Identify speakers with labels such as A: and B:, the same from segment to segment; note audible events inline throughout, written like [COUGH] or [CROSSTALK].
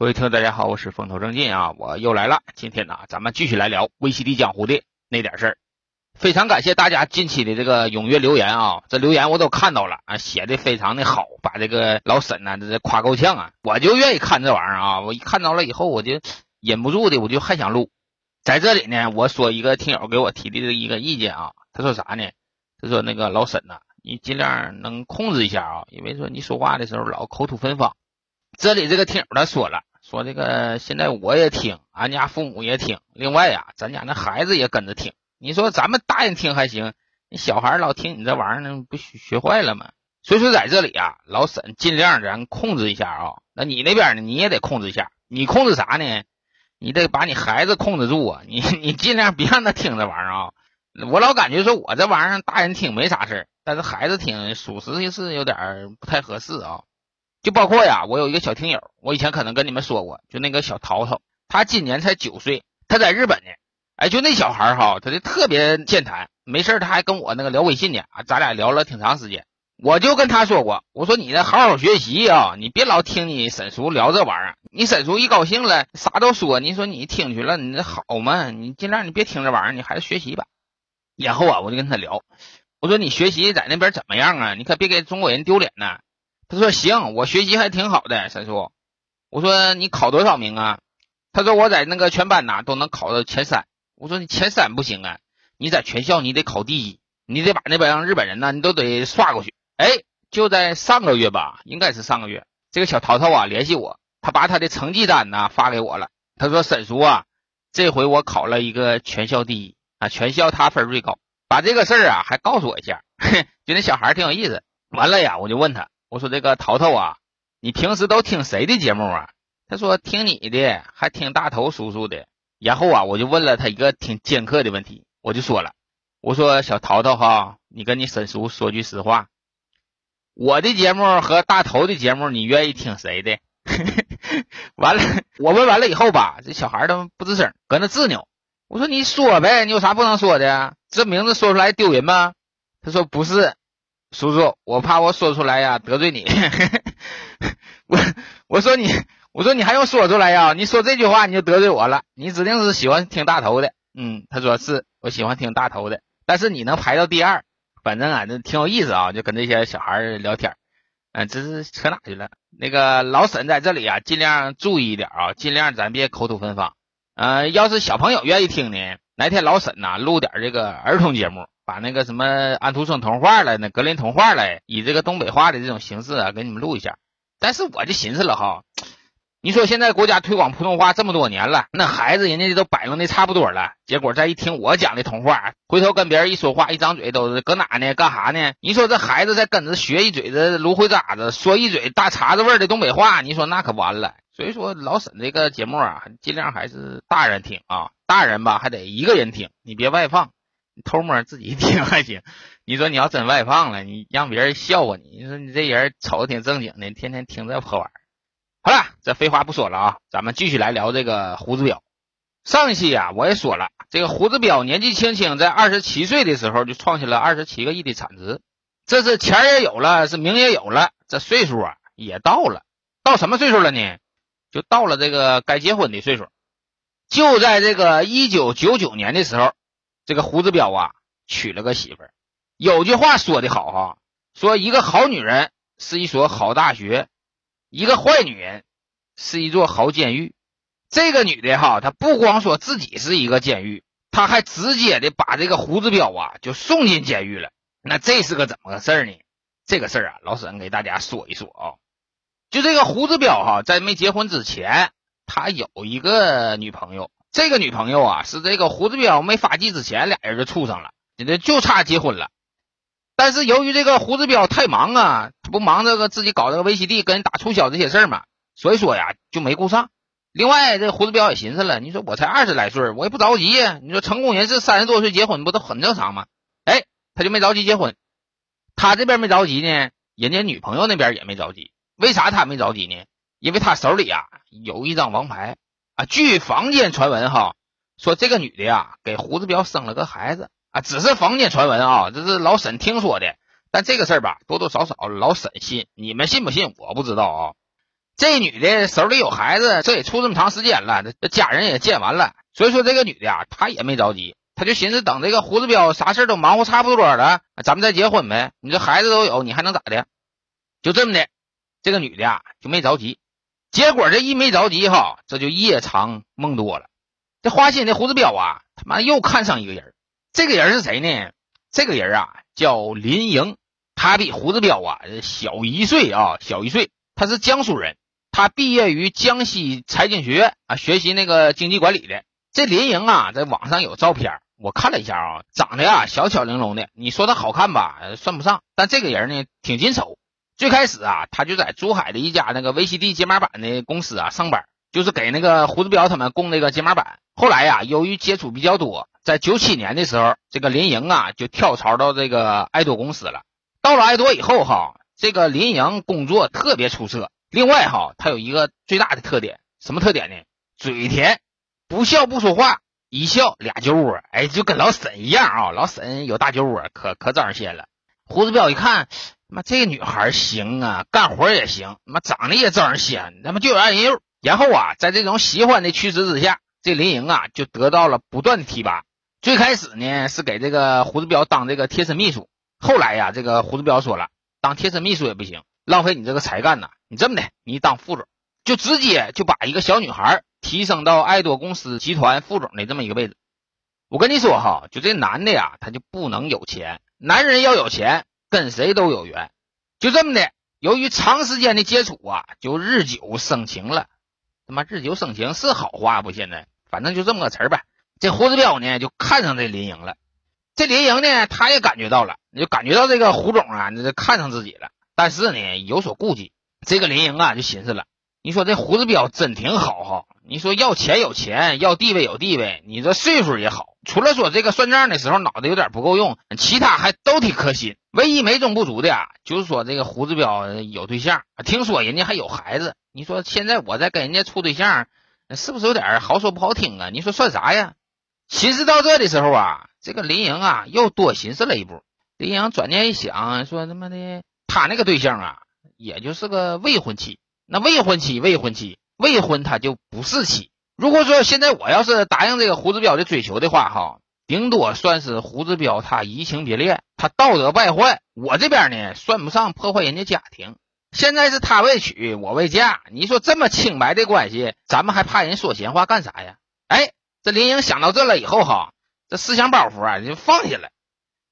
A: 各位听众，大家好，我是风头正劲啊，我又来了。今天呢，咱们继续来聊 VCD 江湖的那点事儿。非常感谢大家近期的这个踊跃留言啊，这留言我都看到了啊，写的非常的好，把这个老沈呢这夸够呛啊。我就愿意看这玩意儿啊，我一看到了以后，我就忍不住的，我就还想录。在这里呢，我说一个听友给我提的一个意见啊，他说啥呢？他说那个老沈呐，你尽量能控制一下啊，因为说你说话的时候老口吐芬芳。这里这个听友他说了，说这个现在我也听，俺家父母也听，另外呀，咱家那孩子也跟着听。你说咱们大人听还行，你小孩老听你这玩意儿，不学学坏了吗？所以说在这里啊，老沈尽量咱控制一下啊。那你那边呢，你也得控制一下。你控制啥呢？你得把你孩子控制住啊。你 [LAUGHS] 你尽量别让他听这玩意儿啊。我老感觉说我这玩意儿大人听没啥事儿，但是孩子听属实是有点不太合适啊。就包括呀，我有一个小听友，我以前可能跟你们说过，就那个小淘淘，他今年才九岁，他在日本呢。哎，就那小孩哈，他就特别健谈，没事他还跟我那个聊微信呢啊，咱俩聊了挺长时间。我就跟他说过，我说你得好好学习啊，你别老听你婶叔聊这玩意儿。你婶叔一高兴了，啥都说。你说你听去了，你这好吗？你尽量你别听这玩意儿，你还是学习吧。然后啊，我就跟他聊，我说你学习在那边怎么样啊？你可别给中国人丢脸呢。他说行，我学习还挺好的，婶叔。我说你考多少名啊？他说我在那个全班呐都能考到前三。我说你前三不行啊，你在全校你得考第一，你得把那帮日本人呢，你都得刷过去。哎，就在上个月吧，应该是上个月，这个小淘淘啊联系我，他把他的成绩单呢发给我了。他说沈叔啊，这回我考了一个全校第一啊，全校他分最高，把这个事儿啊还告诉我一下，[LAUGHS] 就那小孩挺有意思。完了呀，我就问他，我说这个淘淘啊，你平时都听谁的节目啊？他说听你的，还听大头叔叔的。然后啊，我就问了他一个挺尖刻的问题，我就说了，我说小淘淘哈，你跟你婶叔说句实话，我的节目和大头的节目，你愿意听谁的？[LAUGHS] 完了，我问完了以后吧，这小孩都不吱声，搁那执拗。我说你说呗，你有啥不能说的？这名字说出来丢人吗？他说不是，叔叔，我怕我说出来呀得罪你。[LAUGHS] 我我说你。我说你还用说出来呀？你说这句话你就得罪我了。你指定是喜欢听大头的。嗯，他说是我喜欢听大头的，但是你能排到第二，反正啊，这挺有意思啊，就跟这些小孩聊天。嗯，这是扯哪去了？那个老沈在这里啊，尽量注意一点啊，尽量咱别口吐芬芳。嗯，要是小朋友愿意听呢，哪天老沈呐录点这个儿童节目，把那个什么安徒生童话了、那格林童话了，以这个东北话的这种形式啊，给你们录一下。但是我就寻思了哈。你说现在国家推广普通话这么多年了，那孩子人家都摆弄的差不多了，结果再一听我讲的童话，回头跟别人一说话，一张嘴都是搁哪呢？干啥呢？你说这孩子再跟着学一嘴子芦荟渣子，说一嘴大碴子味的东北话，你说那可完了。所以说老沈这个节目啊，尽量还是大人听啊，大人吧还得一个人听，你别外放，偷摸自己 [LAUGHS] 听还行。你说你要真外放了，你让别人笑话你，你说你这人瞅着挺正经的，天天听这破玩意儿。好了，这废话不说了啊，咱们继续来聊这个胡子彪。上一期啊，我也说了，这个胡子彪年纪轻轻，在二十七岁的时候就创下了二十七个亿的产值，这是钱也有了，是名也有了，这岁数啊也到了，到什么岁数了呢？就到了这个该结婚的岁数。就在这个一九九九年的时候，这个胡子彪啊娶了个媳妇儿。有句话说的好哈，说一个好女人是一所好大学。一个坏女人是一座好监狱，这个女的哈，她不光说自己是一个监狱，她还直接的把这个胡子彪啊就送进监狱了。那这是个怎么个事儿呢？这个事儿啊，老沈给大家说一说啊。就这个胡子彪哈，在没结婚之前，他有一个女朋友。这个女朋友啊，是这个胡子彪没发迹之前，俩人就处上了，这就差结婚了。但是由于这个胡子彪太忙啊，他不忙这个自己搞这个 VCD 跟人打促销这些事儿嘛，所以说呀就没顾上。另外，这胡子彪也寻思了，你说我才二十来岁，我也不着急呀。你说成功人士三十多岁结婚不都很正常吗？哎，他就没着急结婚。他这边没着急呢，人家女朋友那边也没着急。为啥他没着急呢？因为他手里啊有一张王牌据坊间传闻哈，说这个女的呀给胡子彪生了个孩子。啊，只是坊间传闻啊，这是老沈听说的。但这个事儿吧，多多少少老沈信，你们信不信我不知道啊。这女的手里有孩子，这也出这么长时间了，这家人也见完了，所以说这个女的呀，她也没着急，她就寻思等这个胡子彪啥事都忙活差不多了，咱们再结婚呗。你这孩子都有，你还能咋的？就这么的，这个女的呀就没着急。结果这一没着急哈，这就夜长梦多了。这花心的胡子彪啊，他妈又看上一个人，这个人是谁呢？这个人啊叫林莹，他比胡子彪啊小一岁啊，小一岁。他是江苏人。他毕业于江西财经学院啊，学习那个经济管理的。这林莹啊，在网上有照片，我看了一下啊，长得呀小巧玲珑的。你说她好看吧，算不上。但这个人呢，挺金丑。最开始啊，他就在珠海的一家那个 VCD 解码板的公司啊上班，就是给那个胡子彪他们供那个解码板。后来呀，由于接触比较多，在九七年的时候，这个林莹啊就跳槽到这个爱多公司了。到了爱多以后哈，这个林莹工作特别出色。另外哈，他有一个最大的特点，什么特点呢？嘴甜，不笑不说话，一笑俩酒窝，哎，就跟老沈一样啊。老沈有大酒窝，可可招人嫌了。胡子彪一看，妈这个女孩行啊，干活也行，妈长得也招人稀罕，他妈就有爱人肉。然后啊，在这种喜欢的驱使之下，这林莹啊就得到了不断的提拔。最开始呢是给这个胡子彪当这个贴身秘书，后来呀，这个胡子彪说了，当贴身秘书也不行。浪费你这个才干呐！你这么的，你当副总，就直接就把一个小女孩提升到爱多公司集团副总的这么一个位置。我跟你说哈，就这男的呀，他就不能有钱。男人要有钱，跟谁都有缘。就这么的，由于长时间的接触啊，就日久生情了。他妈日久生情是好话不？现在反正就这么个词儿呗。这胡子彪呢，就看上这林莹了。这林莹呢，他也感觉到了，就感觉到这个胡总啊，这看上自己了。但是呢，有所顾忌。这个林莹啊，就寻思了：你说这胡子彪真挺好哈，你说要钱有钱，要地位有地位，你这岁数也好。除了说这个算账的时候脑子有点不够用，其他还都挺可心。唯一美中不足的啊，就是说这个胡子彪有对象，听说人家还有孩子。你说现在我在跟人家处对象，是不是有点好说不好听啊？你说算啥呀？寻思到这的时候啊，这个林莹啊又多寻思了一步。林莹转念一想，说他妈的。他那个对象啊，也就是个未婚妻。那未婚妻，未婚妻，未婚他就不是妻。如果说现在我要是答应这个胡子彪的追求的话，哈，顶多算是胡子彪他移情别恋，他道德败坏。我这边呢，算不上破坏人家家庭。现在是他未娶，我未嫁。你说这么清白的关系，咱们还怕人说闲话干啥呀？哎，这林英想到这了以后，哈，这思想包袱啊就放下了。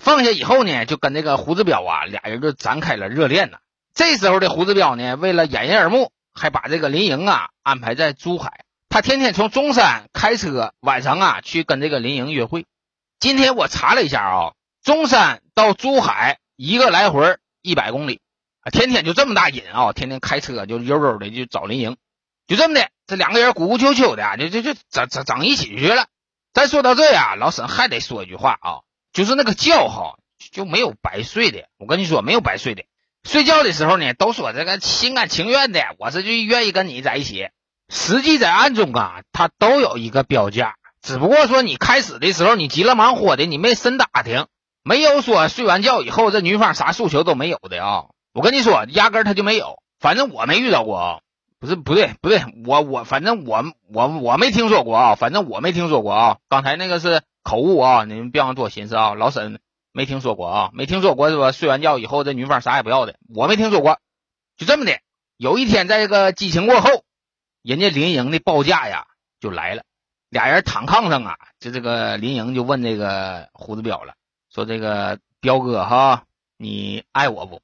A: 放下以后呢，就跟这个胡子彪啊，俩人就展开了热恋呢。这时候的胡子彪呢，为了掩人耳目，还把这个林莹啊安排在珠海，他天天从中山开车，晚上啊去跟这个林莹约会。今天我查了一下啊，中山到珠海一个来回一百公里，啊，天天就这么大瘾啊，天天开车就悠悠的就找林莹，就这么的，这两个人鼓鼓秋秋的，就就就整整整一起去了。再说到这呀，老沈还得说一句话啊。就是那个觉哈就没有白睡的，我跟你说没有白睡的。睡觉的时候呢，都说这个心甘情愿的，我是就愿意跟你在一起。实际在暗中啊，他都有一个标价，只不过说你开始的时候你急了忙活的，你没深打听，没有说睡完觉以后这女方啥诉求都没有的啊。我跟你说，压根他就没有，反正我没遇到过啊。不是不对不对，我我反正我我我没听说过啊，反正我没听说过啊。刚才那个是。口误啊！你们别往多寻思啊！老沈没听说过啊，没听说过是吧？睡完觉以后这女方啥也不要的，我没听说过。就这么的，有一天在这个激情过后，人家林莹的报价呀就来了。俩人躺炕上啊，就这个林莹就问这个胡子彪了，说这个彪哥哈，你爱我不？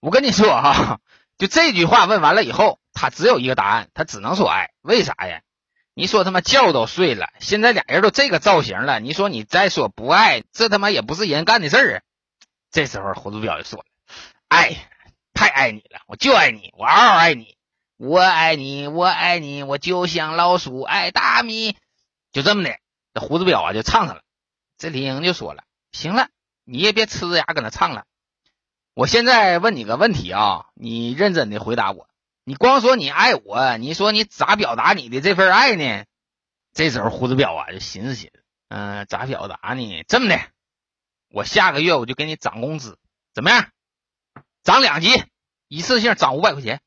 A: 我跟你说哈，就这句话问完了以后，他只有一个答案，他只能说爱。为啥呀？你说他妈觉都睡了，现在俩人都这个造型了，你说你再说不爱，这他妈也不是人干的事儿啊！这时候胡子彪就说了：“爱，太爱你了，我就爱你，我嗷嗷爱你，我爱你，我爱你，我就像老鼠爱大米。”就这么的，这胡子彪啊就唱上了。这李英就说了：“行了，你也别呲着牙搁那唱了。我现在问你个问题啊，你认真的回答我。”你光说你爱我，你说你咋表达你的这份爱呢？这时候胡子彪啊就寻思寻思，嗯，咋表达呢？这么的，我下个月我就给你涨工资，怎么样？涨两级，一次性涨五百块钱。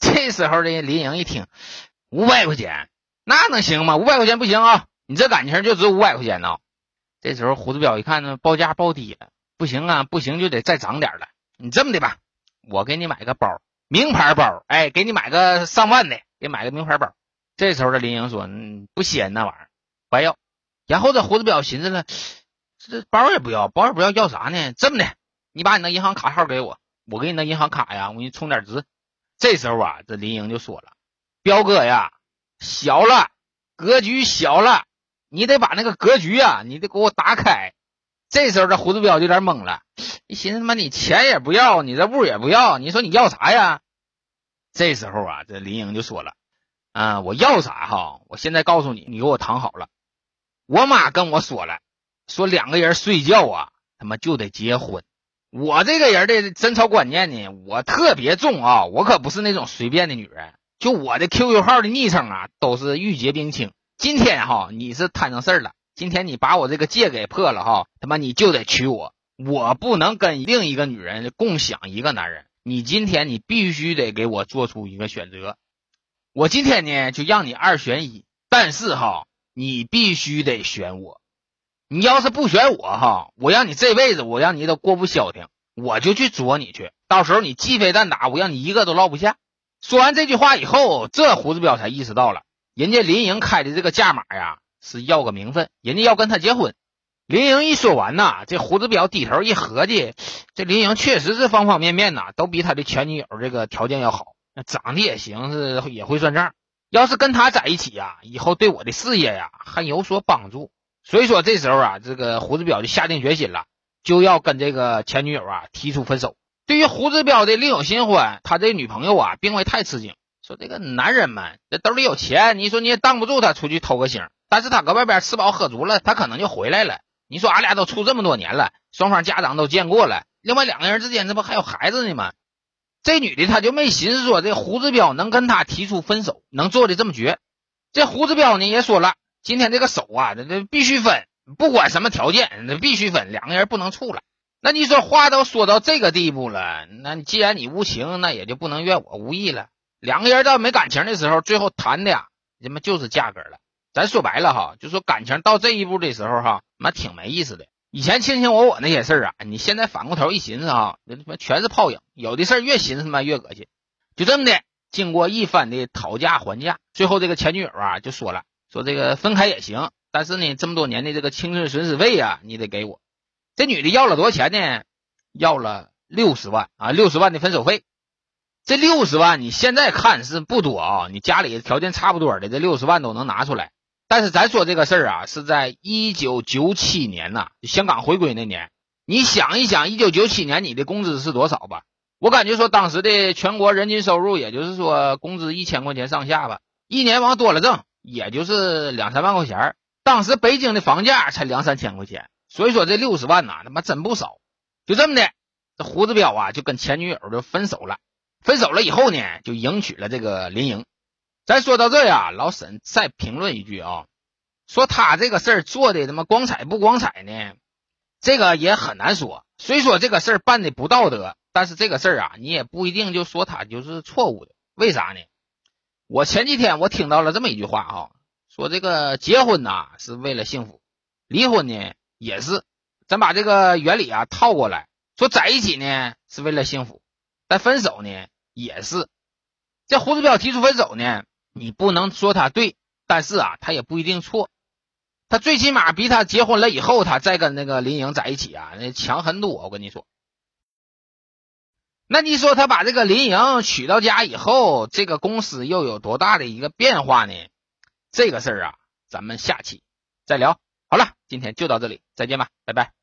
A: 这时候的林莹一听，五百块钱，那能行吗？五百块钱不行啊，你这感情就值五百块钱呢。这时候胡子彪一看呢，报价报低了，不行啊，不行就得再涨点了。你这么的吧，我给你买个包，名牌包，哎，给你买个上万的，给买个名牌包。这时候的林莹说，嗯，不鲜那玩意儿，不要。然后这胡子彪寻思了，这包也不要，包也不要，要啥呢？这么的，你把你那银行卡号给我，我给你那银行卡呀，我给你充点值。这时候啊，这林颖就说了，彪哥呀，小了，格局小了。你得把那个格局啊，你得给我打开。这时候这胡子彪就有点懵了，你寻思他妈你钱也不要，你这物也不要，你说你要啥呀？这时候啊，这林颖就说了，啊，我要啥哈？我现在告诉你，你给我躺好了。我妈跟我说了，说两个人睡觉啊，他妈就得结婚。我这个人的贞操观念呢，我特别重啊，我可不是那种随便的女人。就我的 QQ 号的昵称啊，都是玉洁冰清。今天哈，你是摊上事儿了。今天你把我这个戒给破了哈，他妈你就得娶我，我不能跟另一个女人共享一个男人。你今天你必须得给我做出一个选择。我今天呢就让你二选一，但是哈，你必须得选我。你要是不选我哈，我让你这辈子我让你都过不消停，我就去捉你去。到时候你鸡飞蛋打，我让你一个都落不下。说完这句话以后，这胡子彪才意识到了。人家林莹开的这个价码呀，是要个名分，人家要跟他结婚。林莹一说完呐，这胡子彪低头一合计，这林莹确实是方方面面呐，都比他的前女友这个条件要好，那长得也行，是也会算账。要是跟他在一起呀，以后对我的事业呀还有所帮助。所以说这时候啊，这个胡子彪就下定决心了，就要跟这个前女友啊提出分手。对于胡子彪的另有新欢，他这女朋友啊并未太吃惊。说这个男人们，这兜里有钱，你说你也挡不住他出去偷个腥。但是他搁外边吃饱喝足了，他可能就回来了。你说俺俩都处这么多年了，双方家长都见过了，另外两个人之间这不还有孩子呢吗？这女的她就没寻思说这胡子彪能跟他提出分手，能做的这么绝。这胡子彪呢也说了，今天这个手啊，这这必须分，不管什么条件，那必须分，两个人不能处了。那你说话都说到这个地步了，那既然你无情，那也就不能怨我无义了。两个人到没感情的时候，最后谈的呀，他妈就是价格了。咱说白了哈，就说感情到这一步的时候哈，妈挺没意思的。以前卿卿我我那些事儿啊，你现在反过头一寻思哈，那他妈全是泡影。有的事儿越寻思他妈越恶心。就这么的，经过一番的讨价还价，最后这个前女友啊就说了，说这个分开也行，但是呢，这么多年的这个青春损失费呀，你得给我。这女的要了多少钱呢？要了六十万啊，六十万的分手费。这六十万你现在看是不多啊，你家里条件差不多的，这六十万都能拿出来。但是咱说这个事儿啊，是在一九九七年呐，香港回归那年。你想一想，一九九七年你的工资是多少吧？我感觉说当时的全国人均收入，也就是说工资一千块钱上下吧，一年往多了挣，也就是两三万块钱。当时北京的房价才两三千块钱，所以说这六十万呐，他妈真不少。就这么的，这胡子彪啊，就跟前女友就分手了。分手了以后呢，就迎娶了这个林莹。咱说到这呀，老沈再评论一句啊，说他这个事儿做的他妈光彩不光彩呢？这个也很难说。虽说这个事儿办的不道德，但是这个事儿啊，你也不一定就说他就是错误的。为啥呢？我前几天我听到了这么一句话哈，说这个结婚呐是为了幸福，离婚呢也是。咱把这个原理啊套过来，说在一起呢是为了幸福。但分手呢，也是这胡子彪提出分手呢，你不能说他对，但是啊，他也不一定错。他最起码比他结婚了以后，他再跟那个林颖在一起啊，那强很多。我跟你说，那你说他把这个林莹娶到家以后，这个公司又有多大的一个变化呢？这个事儿啊，咱们下期再聊。好了，今天就到这里，再见吧，拜拜。